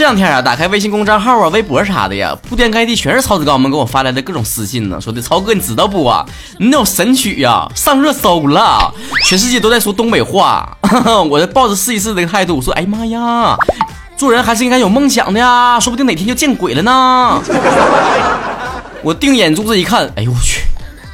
这两天啊，打开微信公众号啊、微博啥的呀，铺天盖地全是曹子高们给我发来的各种私信呢，说的曹哥你知道不啊？你那首神曲呀上热搜了，全世界都在说东北话。我抱着试一试的态度，我说哎妈呀，做人还是应该有梦想的呀，说不定哪天就见鬼了呢。我定眼珠子一看，哎呦我去，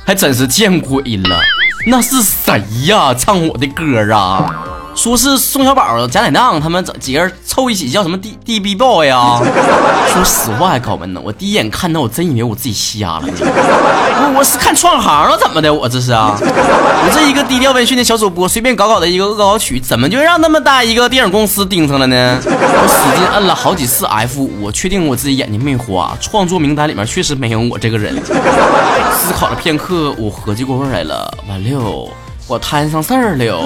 还真是见鬼了，那是谁呀？唱我的歌啊？说是宋小宝、贾乃亮他们几个人凑一起叫什么 D D B boy 呀？说实话呀，高文呢，我第一眼看到我真以为我自己瞎了。我我是看串行了怎么的？我这是啊？我这一个低调温驯的小主播，随便搞搞的一个恶搞曲，怎么就让那么大一个电影公司盯上了呢？我使劲摁了好几次 F，我确定我自己眼睛没花，创作名单里面确实没有我这个人。思考了片刻，我合计过味来了，完了。我摊上事儿了，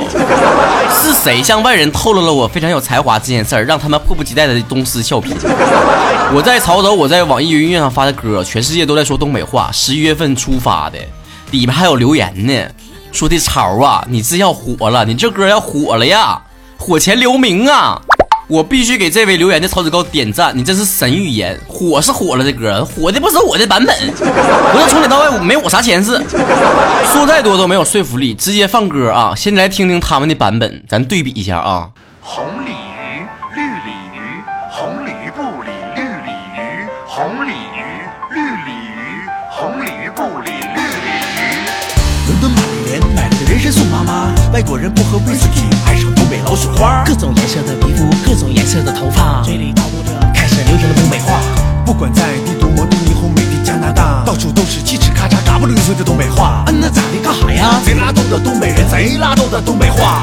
是谁向外人透露了我非常有才华这件事儿，让他们迫不及待的东施效颦？我在潮州，我在网易云音乐上发的歌，全世界都在说东北话。十一月份出发的，里面还有留言呢，说的潮啊，你这要火了，你这歌要火了呀，火前留名啊。我必须给这位留言的曹子高点赞，你这是神预言，火是火了这歌，火的不是我的版本，不是从里到外没我啥钱事，说再多都没有说服力，直接放歌啊！先来听听他们的版本，咱对比一下啊。红鲤鱼，绿鲤鱼，红鲤鱼不理绿鲤鱼，红鲤鱼，绿鲤鱼，红鲤鱼不理绿鲤鱼。伦敦玛丽莲买了个人参送妈妈，外国人不喝威士忌，爱上东北老雪花，各种颜色的皮肤。各种颜色的头发，嘴里叨咕着，开始流行的东北话。不管在帝都、魔都、霓虹、美丽加拿大，到处都是叽哧咔嚓、嘎不溜碎的东北话。嗯，那咋的？干哈呀？贼拉逗的东北人，贼拉逗的东北话。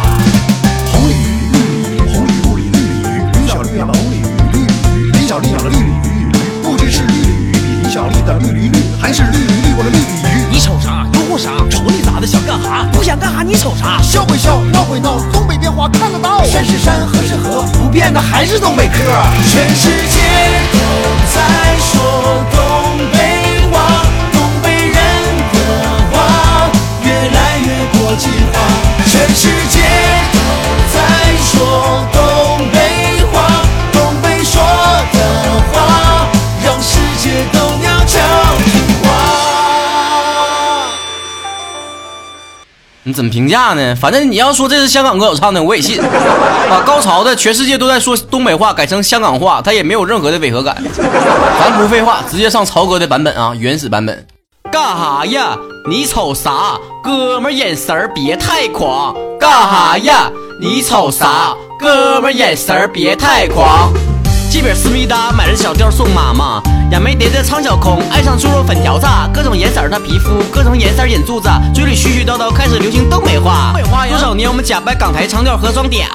红鲤鱼，绿鲤鱼，红鲤不理绿鲤鱼。李小绿养了红鲤鱼，绿鲤鱼。李小丽养了绿鲤鱼，不知是绿鲤鱼比李小丽的绿鲤绿，还是绿鲤绿过了绿鲤鱼。你瞅啥？诱惑啥？瞅你咋的？想干哈？不想干哈？你瞅啥？笑归笑，闹归闹，东北变化看得到。山是山，河是河。不变的还是东北嗑，全世界都在说东北话，东北人的话越来越国际化。全世界都在说东你怎么评价呢？反正你要说这是香港歌手唱的，我也信。把 高潮的全世界都在说东北话改成香港话，他也没有任何的违和感。咱不废话，直接上曹哥的版本啊，原始版本。干哈呀？你瞅啥？哥们眼神儿别太狂。干哈呀？你瞅啥？哥们眼神儿别太狂。基本思密达买了小调送妈妈，杨梅蝶的苍小空爱上猪肉粉条子，各种颜色的皮肤，各种颜色眼珠子，嘴里絮絮叨叨开始流行东北话。多少年我们假扮港台腔调和装嗲，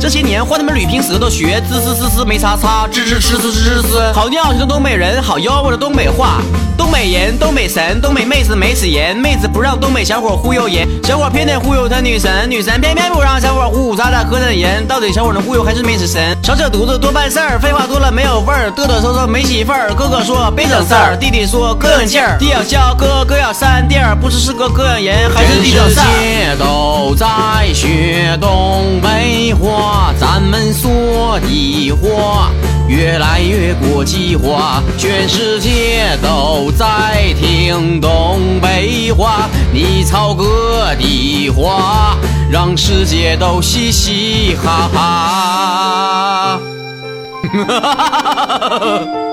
这些年换他们捋平舌头学滋滋滋滋没擦擦，吱吱吱吱吱吱。好尿性的东北人，好吆喝的东北话，东北人，东北神，东北妹子没死人，妹子不让东北小伙忽悠人，小伙偏得忽悠他女神，女神偏偏不让小伙呼呼咱俩喝点人，到底小伙能忽悠还是没死神？少扯犊子多办事儿，废话。话多了没有味儿，嘚嘚瑟瑟没媳妇儿。哥哥说别整事儿，弟弟说哥有劲儿。弟要笑，哥哥要扇弟儿，不知是哥哥养人还是弟整事儿。世界都在学东北话，咱们说的话越来越国际化，全世界都在听东北话。你操哥的话，让世界都嘻嘻哈哈哈。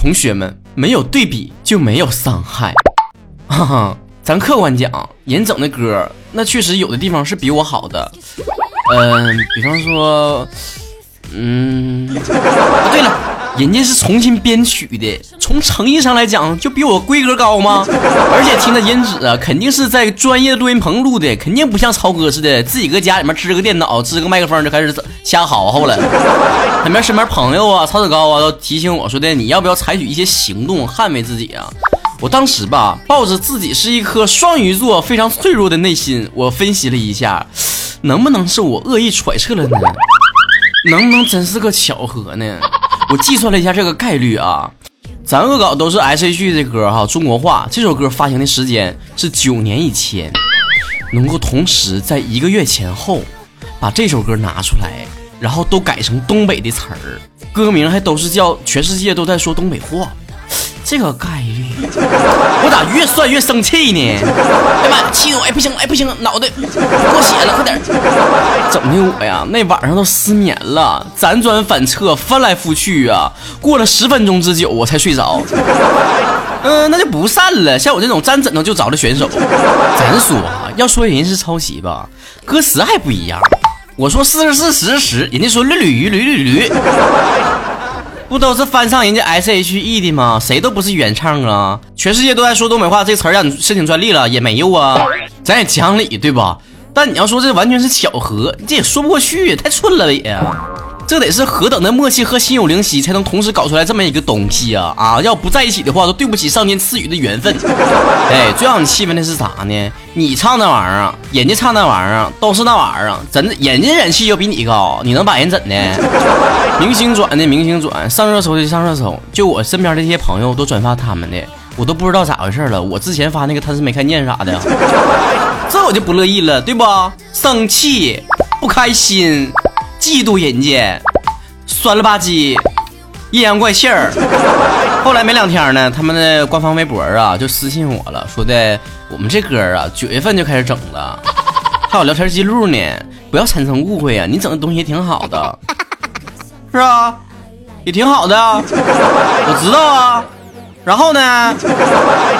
同学们，没有对比就没有伤害。哈哈，咱客观讲，人整的歌，那确实有的地方是比我好的。嗯，比方说，嗯，不对了。人家是重新编曲的，从诚意上来讲，就比我规格高吗？而且听的音质啊，肯定是在专业录音棚录的，肯定不像超哥似的，自己搁家里面支个电脑，支个麦克风就开始瞎嚎嚎了。那边身边朋友啊，曹子高啊，都提醒我说的，你要不要采取一些行动捍卫自己啊？我当时吧，抱着自己是一颗双鱼座非常脆弱的内心，我分析了一下，能不能是我恶意揣测了呢？能不能真是个巧合呢？我计算了一下这个概率啊，咱恶搞都是 S.H.E 的歌哈，中国话。这首歌发行的时间是九年以前，能够同时在一个月前后把这首歌拿出来，然后都改成东北的词儿，歌名还都是叫全世界都在说东北话。这个概率，我咋越算越生气呢？哎妈呀，气得我哎不行哎不行，脑袋过血了，快点！怎么的我呀？那晚上都失眠了，辗转反侧，翻来覆去啊，过了十分钟之久，我才睡着。嗯，那就不散了。像我这种沾枕头就着的选手，咱说啊，要说人是抄袭吧，歌词还不一样。我说四十四十十，人家说驴驴驴驴驴。不都是翻唱人家 S H E 的吗？谁都不是原唱啊！全世界都在说东北话，这词儿让你申请专利了也没有啊！咱也讲理对吧？但你要说这完全是巧合，这也说不过去，太蠢了也。这得是何等的默契和心有灵犀，才能同时搞出来这么一个东西啊！啊，要不在一起的话，都对不起上天赐予的缘分。哎，最让你气愤的是啥呢？你唱那玩意儿，人家唱那玩意儿，都是那玩意儿，真的，人家人气就比你高，你能把人怎的？明星转的明星转，上热搜的上热搜，就我身边这些朋友都转发他们的，我都不知道咋回事了。我之前发那个他是没看见啥的，这我就不乐意了，对不？生气，不开心。嫉妒人家，酸了吧唧，阴阳怪气儿。后来没两天呢，他们的官方微博啊就私信我了，说的我们这歌啊九月份就开始整了，还有聊天记录呢，不要产生误会啊，你整的东西挺好的，是啊，也挺好的，我知道啊。然后呢，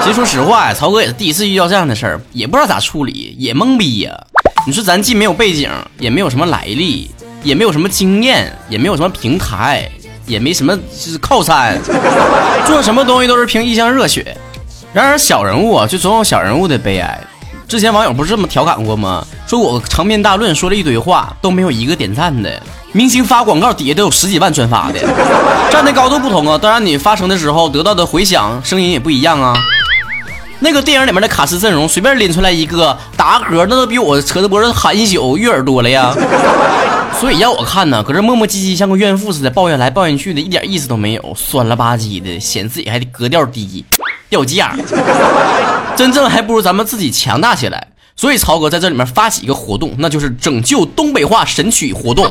其实说实话呀，曹哥也是第一次遇到这样的事儿，也不知道咋处理，也懵逼呀。你说咱既没有背景，也没有什么来历。也没有什么经验，也没有什么平台，也没什么就是靠山，做什么东西都是凭一腔热血。然而小人物啊，就总有小人物的悲哀。之前网友不是这么调侃过吗？说我长篇大论说了一堆话，都没有一个点赞的。明星发广告底下都有十几万转发的，站的高度不同啊，当然你发声的时候得到的回响声音也不一样啊。那个电影里面的卡斯阵容，随便拎出来一个打嗝，那都比我扯着脖子喊一宿悦耳多了呀。所以要我看呢，搁这磨磨唧唧，像个怨妇似的，抱怨来抱怨去的，一点意思都没有，酸了吧唧的，显自己还得格调低，掉价。真正还不如咱们自己强大起来。所以曹哥在这里面发起一个活动，那就是拯救东北话神曲活动。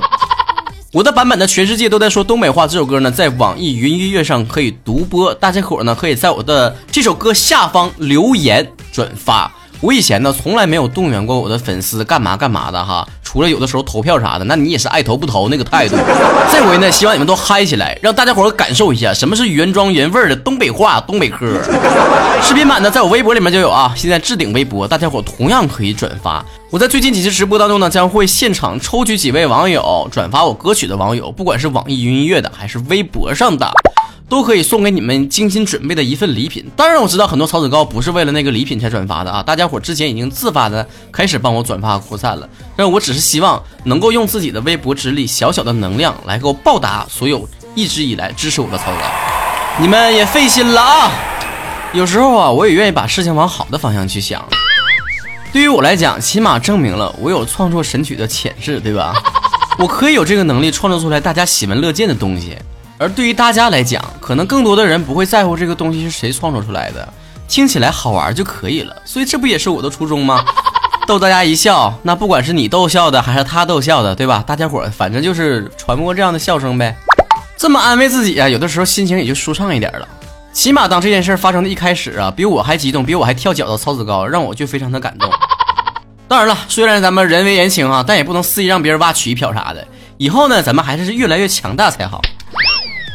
我的版本呢，全世界都在说东北话。这首歌呢，在网易云音乐上可以独播，大家伙呢可以在我的这首歌下方留言转发。我以前呢，从来没有动员过我的粉丝干嘛干嘛的哈，除了有的时候投票啥的，那你也是爱投不投那个态度。这回呢，希望你们都嗨起来，让大家伙感受一下什么是原装原味的东北话、东北嗑。视频版呢，在我微博里面就有啊，现在置顶微博，大家伙同样可以转发。我在最近几期直播当中呢，将会现场抽取几位网友转发我歌曲的网友，不管是网易云音乐的还是微博上的。都可以送给你们精心准备的一份礼品。当然，我知道很多草籽膏不是为了那个礼品才转发的啊！大家伙之前已经自发的开始帮我转发扩散了。但我只是希望能够用自己的微薄之力、小小的能量来给我报答所有一直以来支持我的草籽膏。你们也费心了啊！有时候啊，我也愿意把事情往好的方向去想。对于我来讲，起码证明了我有创作神曲的潜质，对吧？我可以有这个能力创作出来大家喜闻乐见的东西。而对于大家来讲，可能更多的人不会在乎这个东西是谁创作出来的，听起来好玩就可以了。所以这不也是我的初衷吗？逗大家一笑，那不管是你逗笑的还是他逗笑的，对吧？大家伙反正就是传播这样的笑声呗。这么安慰自己啊，有的时候心情也就舒畅一点了。起码当这件事发生的一开始啊，比我还激动，比我还跳脚的曹子高，让我就非常的感动。当然了，虽然咱们人微言轻啊，但也不能肆意让别人挖取一瓢啥的。以后呢，咱们还是越来越强大才好。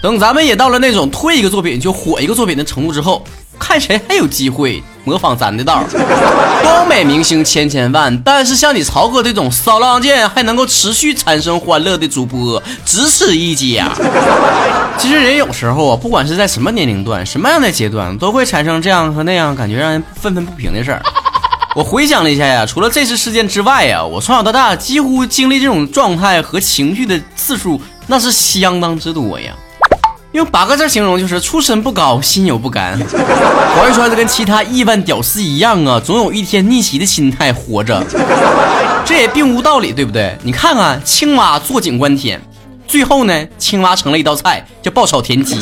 等咱们也到了那种推一个作品就火一个作品的程度之后，看谁还有机会模仿咱的道儿。东北明星千千万，但是像你曹哥这种骚浪贱还能够持续产生欢乐的主播，只此一家。其实人有时候啊，不管是在什么年龄段、什么样的阶段，都会产生这样和那样感觉让人愤愤不平的事儿。我回想了一下呀，除了这次事件之外呀，我从小到大几乎经历这种状态和情绪的次数，那是相当之多呀。用八个字形容就是出身不高，心有不甘。怀揣着跟其他亿万屌丝一样啊，总有一天逆袭的心态活着，这也并无道理，对不对？你看看青蛙坐井观天，最后呢，青蛙成了一道菜，叫爆炒田鸡。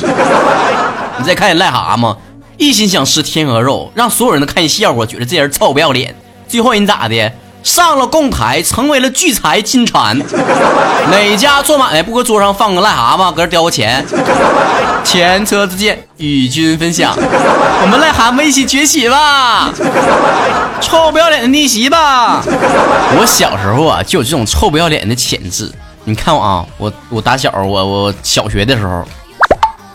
你再看见癞蛤蟆，一心想吃天鹅肉，让所有人都看笑话，觉得这人臭不要脸。最后人咋的？上了供台，成为了聚财金蝉。哪家做买卖不搁桌上放个癞蛤蟆，搁这叼个钱？前车之鉴，与君分享。我们癞蛤蟆一起崛起吧！臭不要脸的逆袭吧！我小时候啊，就有这种臭不要脸的潜质。你看我啊，我我打小我我小学的时候，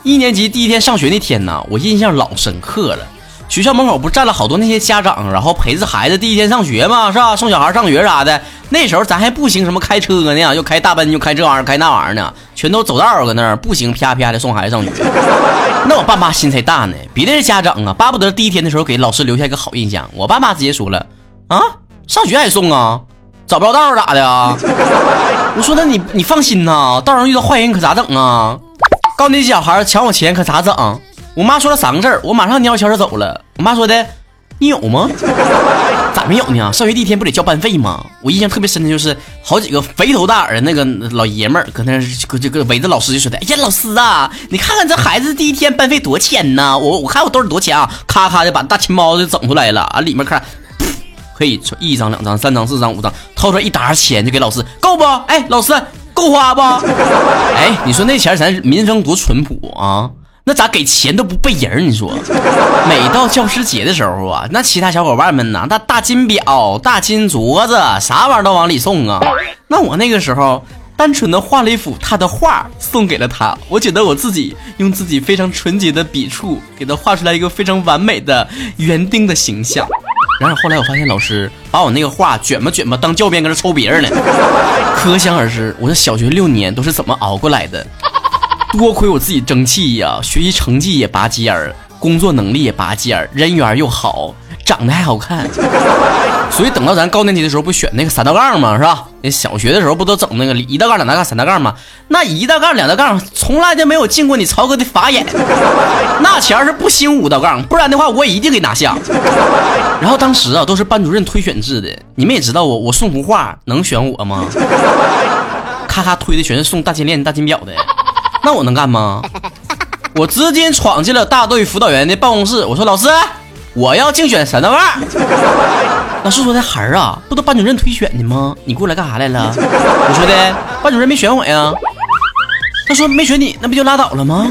一年级第一天上学那天呢，我印象老深刻了。学校门口不站了好多那些家长，然后陪着孩子第一天上学嘛，是吧？送小孩上学啥的。那时候咱还不行什么开车呢，又开大奔，又开这玩意儿，开那玩意儿呢，全都走道搁那儿步行啪啪的送孩子上学。那我爸妈心才大呢，别的家长啊，巴不得第一天的时候给老师留下一个好印象。我爸妈直接说了啊，上学还送啊，找不着道咋的啊？我说那你你放心呐，道上遇到坏人可咋整啊？告那小孩抢我钱可咋整？我妈说了三个字我马上蔫悄着走了。我妈说的，你有吗？咋没有呢？上学第一天不得交班费吗？我印象特别深的就是好几个肥头大耳的那个老爷们儿搁那搁这个围着老师就说的，哎呀，老师啊，你看看这孩子第一天班费多钱呢？我我看我兜里多钱啊，咔咔的把大钱包就整出来了啊，里面看，可以一张两张三张四张五张，掏出来一沓钱就给老师，够不？哎，老师够花不？哎，你说那前咱民生多淳朴啊？那咋给钱都不背人？你说，每到教师节的时候啊，那其他小伙伴们呐，那大金表、大金镯子，啥玩意儿都往里送啊。那我那个时候，单纯的画了一幅他的画送给了他。我觉得我自己用自己非常纯洁的笔触，给他画出来一个非常完美的园丁的形象。然而后来我发现，老师把我那个画卷吧卷吧当教鞭搁这抽别人呢。可想而知，我这小学六年都是怎么熬过来的。多亏我自己争气呀，学习成绩也拔尖儿，工作能力也拔尖儿，人缘又好，长得还好看。所以等到咱高年级的时候，不选那个三道杠吗？是吧？那小学的时候不都整那个一道杠、两道杠、三道杠吗？那一道杠、两道杠从来就没有进过你曹哥的法眼。那前是不兴五道杠，不然的话我也一定给拿下。然后当时啊，都是班主任推选制的，你们也知道我，我送幅画能选我吗？咔咔推的全是送大金链、大金表的。那我能干吗？我直接闯进了大队辅导员的办公室。我说：“老师，我要竞选三道杠。”老师说：“的孩儿啊，不都班主任推选的吗？你过来干啥来了？” 我说：“的班主任没选我呀。”他说：“没选你，那不就拉倒了吗？”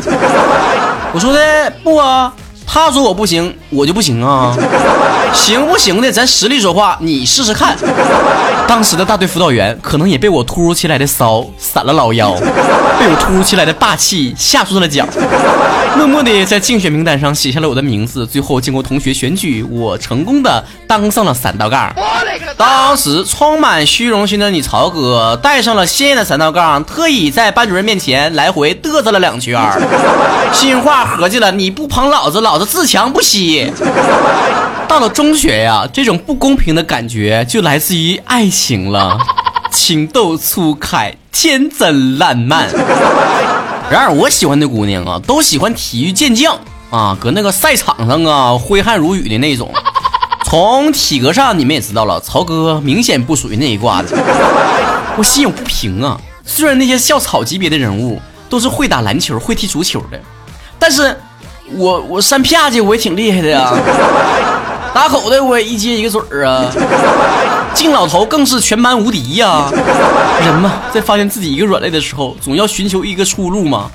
我说：“的不啊。”他说我不行，我就不行啊！行不行的，咱实力说话，你试试看。当时的大队辅导员可能也被我突如其来的骚闪了老腰，被我突如其来的霸气吓住了脚，默默地在竞选名单上写下了我的名字。最后经过同学选举，我成功的当上了三道杠。当时充满虚荣心的你曹哥带上了鲜艳的三道杠，特意在班主任面前来回嘚瑟了两圈，心话合计了，你不捧老子，老子。自强不息。到了中学呀，这种不公平的感觉就来自于爱情了，情窦初开，天真烂漫。然而我喜欢的姑娘啊，都喜欢体育健将啊，搁那个赛场上啊挥汗如雨的那种。从体格上你们也知道了，曹哥明显不属于那一挂的。我心有不平啊，虽然那些校草级别的人物都是会打篮球、会踢足球的，但是。我我扇啪去，我也挺厉害的呀，打口袋我也一接一个准儿啊，敬老头更是全班无敌呀。人嘛，在发现自己一个软肋的时候，总要寻求一个出路嘛。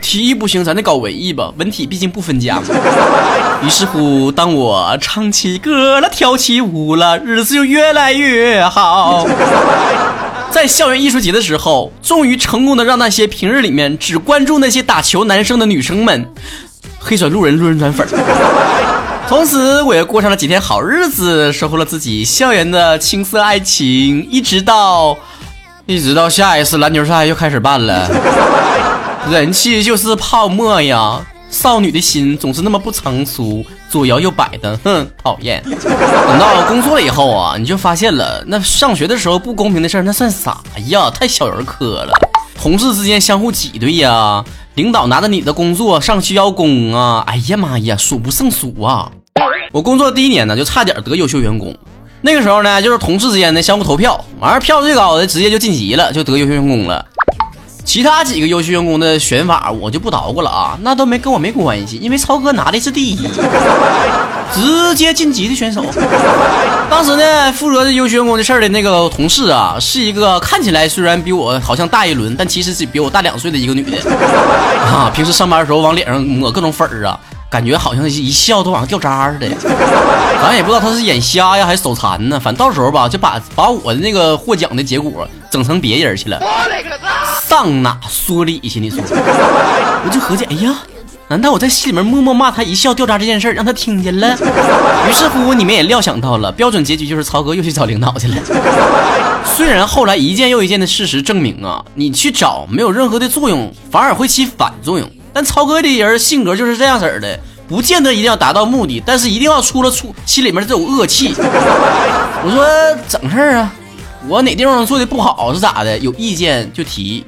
体育不行，咱得搞文艺吧，文体毕竟不分家嘛。于是乎，当我唱起歌了，跳起舞了，日子就越来越好。在校园艺术节的时候，终于成功的让那些平日里面只关注那些打球男生的女生们，黑转路人，路人转粉。从此，我也过上了几天好日子，收获了自己校园的青涩爱情，一直到，一直到下一次篮球赛又开始办了。人气就是泡沫呀。少女的心总是那么不成熟，左摇右摆的，哼，讨厌。等到工作了以后啊，你就发现了，那上学的时候不公平的事儿，那算啥呀？太小儿科了。同事之间相互挤兑呀，领导拿着你的工作上去邀功啊，哎呀妈呀，数不胜数啊！我工作第一年呢，就差点得优秀员工。那个时候呢，就是同事之间的相互投票，完了票最高的直接就晋级了，就得优秀员工了。其他几个优秀员工的选法我就不捣鼓了啊，那都没跟我没关系，因为超哥拿的是第一，直接晋级的选手。当时呢，负责这优秀员工的事儿的那个同事啊，是一个看起来虽然比我好像大一轮，但其实是比我大两岁的一个女的啊。平时上班的时候往脸上抹各种粉儿啊。感觉好像一笑都往上掉渣似的，咱也不知道他是眼瞎呀还是手残呢。反正到时候吧，就把把我的那个获奖的结果整成别人去了，上哪说理去？你说？我就合计，哎呀，难道我在心里面默默骂他一笑掉渣这件事让他听见了？于是乎，你们也料想到了，标准结局就是曹哥又去找领导去了。虽然后来一件又一件的事实证明啊，你去找没有任何的作用，反而会起反作用。但超哥的人性格就是这样式儿的，不见得一定要达到目的，但是一定要出了出心里面这种恶气。我说整事儿啊，我哪地方做的不好是咋的？有意见就提。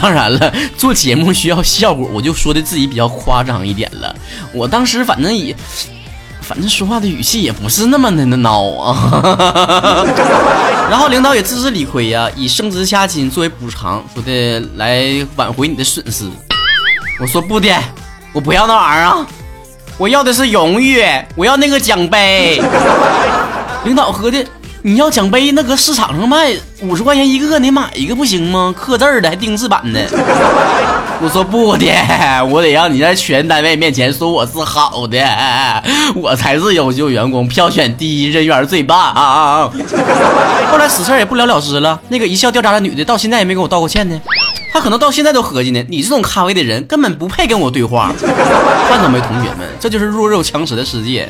当然了，做节目需要效果，我就说的自己比较夸张一点了。我当时反正也，反正说话的语气也不是那么的孬啊。然后领导也自知理亏呀，以升职加薪作为补偿，说的来挽回你的损失。我说不的，我不要那玩意儿啊！我要的是荣誉，我要那个奖杯。领导合计，你要奖杯，那搁市场上卖五十块钱一个，你买一个不行吗？刻字的，还定制版的。我说不的，我得让你在全单位面前说我是好的，我才是优秀员工，票选第一，人缘最棒。后来此事也不了了之了，那个一笑掉渣的女的到现在也没给我道过歉呢。他可能到现在都合计呢，你这种咖位的人根本不配跟我对话。看到没，同学们，这就是弱肉强食的世界，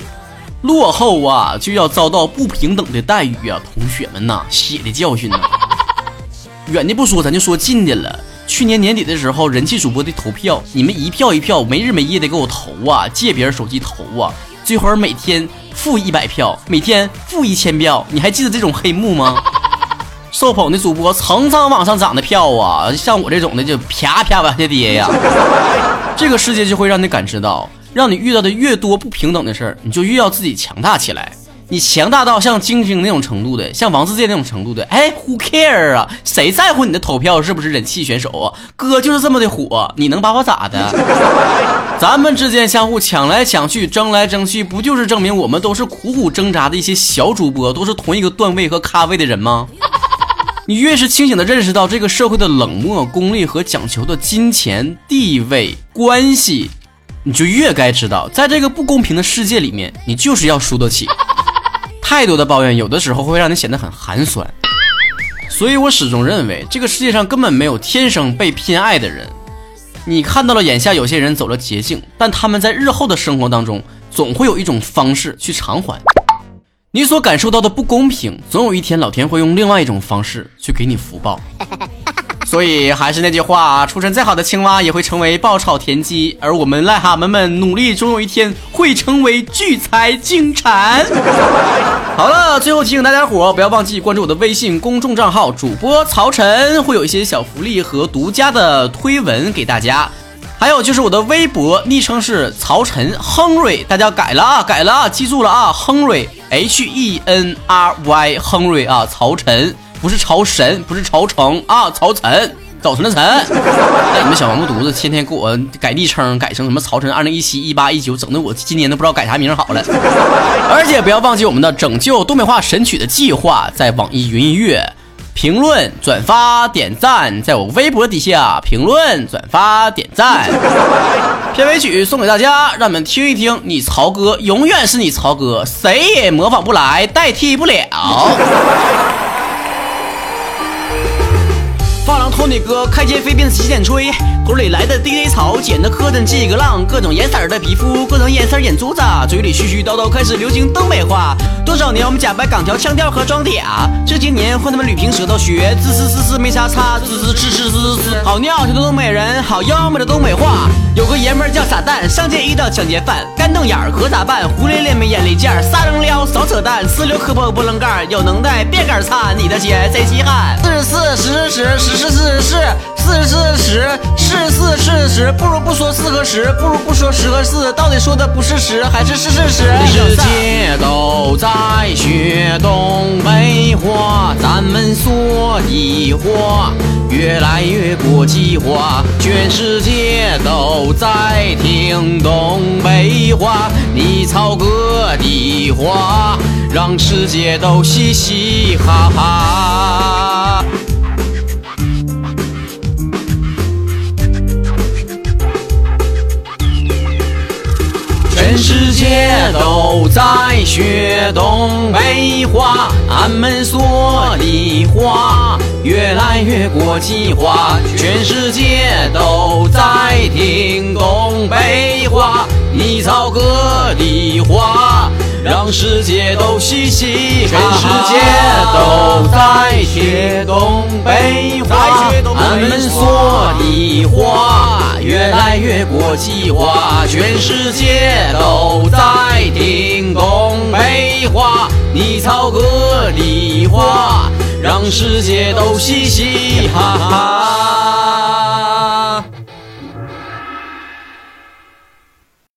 落后啊就要遭到不平等的待遇啊！同学们呐，血的教训呐。远的不说，咱就说近的了。去年年底的时候，人气主播的投票，你们一票一票没日没夜的给我投啊，借别人手机投啊，最后每天负一百票，每天负一千票，你还记得这种黑幕吗？受捧的主播层层往上涨的票啊，像我这种的就啪啪往下跌呀。这个世界就会让你感知到，让你遇到的越多不平等的事儿，你就越要自己强大起来。你强大到像晶晶那种程度的，像王自健那种程度的，哎，Who care 啊？谁在乎你的投票是不是人气选手啊？哥就是这么的火，你能把我咋的？咱们之间相互抢来抢去，争来争去，不就是证明我们都是苦苦挣扎的一些小主播，都是同一个段位和咖位的人吗？你越是清醒的认识到这个社会的冷漠、功利和讲求的金钱、地位、关系，你就越该知道，在这个不公平的世界里面，你就是要输得起。太多的抱怨，有的时候会让你显得很寒酸。所以我始终认为，这个世界上根本没有天生被偏爱的人。你看到了眼下有些人走了捷径，但他们在日后的生活当中，总会有一种方式去偿还。你所感受到的不公平，总有一天老天会用另外一种方式去给你福报。所以还是那句话，出身再好的青蛙也会成为爆炒田鸡，而我们癞蛤蟆们努力，终有一天会成为聚财金蝉。好了，最后提醒大家伙，不要忘记关注我的微信公众账号主播曹晨，会有一些小福利和独家的推文给大家。还有就是我的微博昵称是曹晨亨瑞，大家改了啊，改了啊，记住了啊，亨瑞 H E N R Y 亨瑞啊，曹晨不是曹神，不是曹成啊，曹晨早晨的晨。你们小王八犊子天天给我改昵称，改成什么曹晨二零一七一八一九，整的我今年都不知道改啥名好了。而且不要忘记我们的拯救东北话神曲的计划，在网易云音乐。评论、转发、点赞，在我微博底下评论、转发、点赞。片尾曲送给大家，让你们听一听。你曹哥永远是你曹哥，谁也模仿不来，代替不了。托尼哥开间飞鞭洗剪吹，头里来的 DJ 草剪的磕碜几个浪，各种颜色的皮肤，各种颜色眼珠子，嘴里絮絮叨叨开始流行东北话。多少年我们假扮港条腔调和装嗲，这些年换他们捋平舌头学，滋滋滋滋没啥差，滋滋滋滋滋滋。好尿性的东北人，好妖媚的东北话。有个爷们叫傻蛋，上街遇到抢劫犯，干瞪眼儿可咋办？胡咧咧没眼力见儿，撒扔撩少扯淡，呲溜磕破波棱盖，有能耐别杆擦你的鞋贼稀罕。四十四十十十。是四十四，四十四十，是四是十，不如不说四和十，不如不说十和四，到底说的不是十还是是是十？世界都在学东北话，咱们说的话。越来越国际化，全世界都在听东北话。你操哥的话，让世界都嘻嘻哈哈。全世界都在学东北话，俺们说的话越来越国际化。全世界都在听东北话，你操哥的话，让世界都嘻嘻哈哈。全世界都在学东北话，俺们说的话。越来越国际化，全世界都在听东北话。你操各地话，让世界都嘻嘻哈哈。